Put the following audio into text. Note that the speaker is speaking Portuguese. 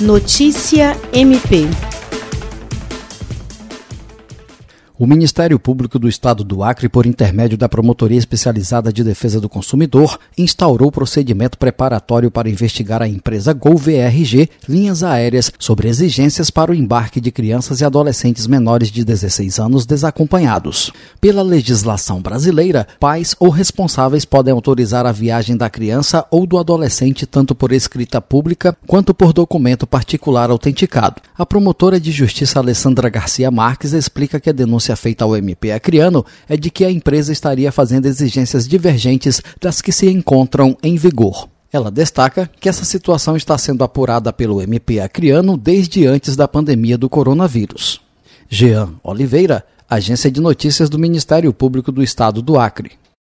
Notícia MP O Ministério Público do Estado do Acre, por intermédio da Promotoria Especializada de Defesa do Consumidor, instaurou procedimento preparatório para investigar a empresa Gol VRG Linhas Aéreas sobre exigências para o embarque de crianças e adolescentes menores de 16 anos desacompanhados. Pela legislação brasileira, pais ou responsáveis podem autorizar a viagem da criança ou do adolescente tanto por escrita pública quanto por documento particular autenticado. A promotora de justiça Alessandra Garcia Marques explica que a denúncia denúncia feita ao MP Acriano é de que a empresa estaria fazendo exigências divergentes das que se encontram em vigor. Ela destaca que essa situação está sendo apurada pelo MP Acriano desde antes da pandemia do coronavírus. Jean Oliveira, Agência de Notícias do Ministério Público do Estado do Acre.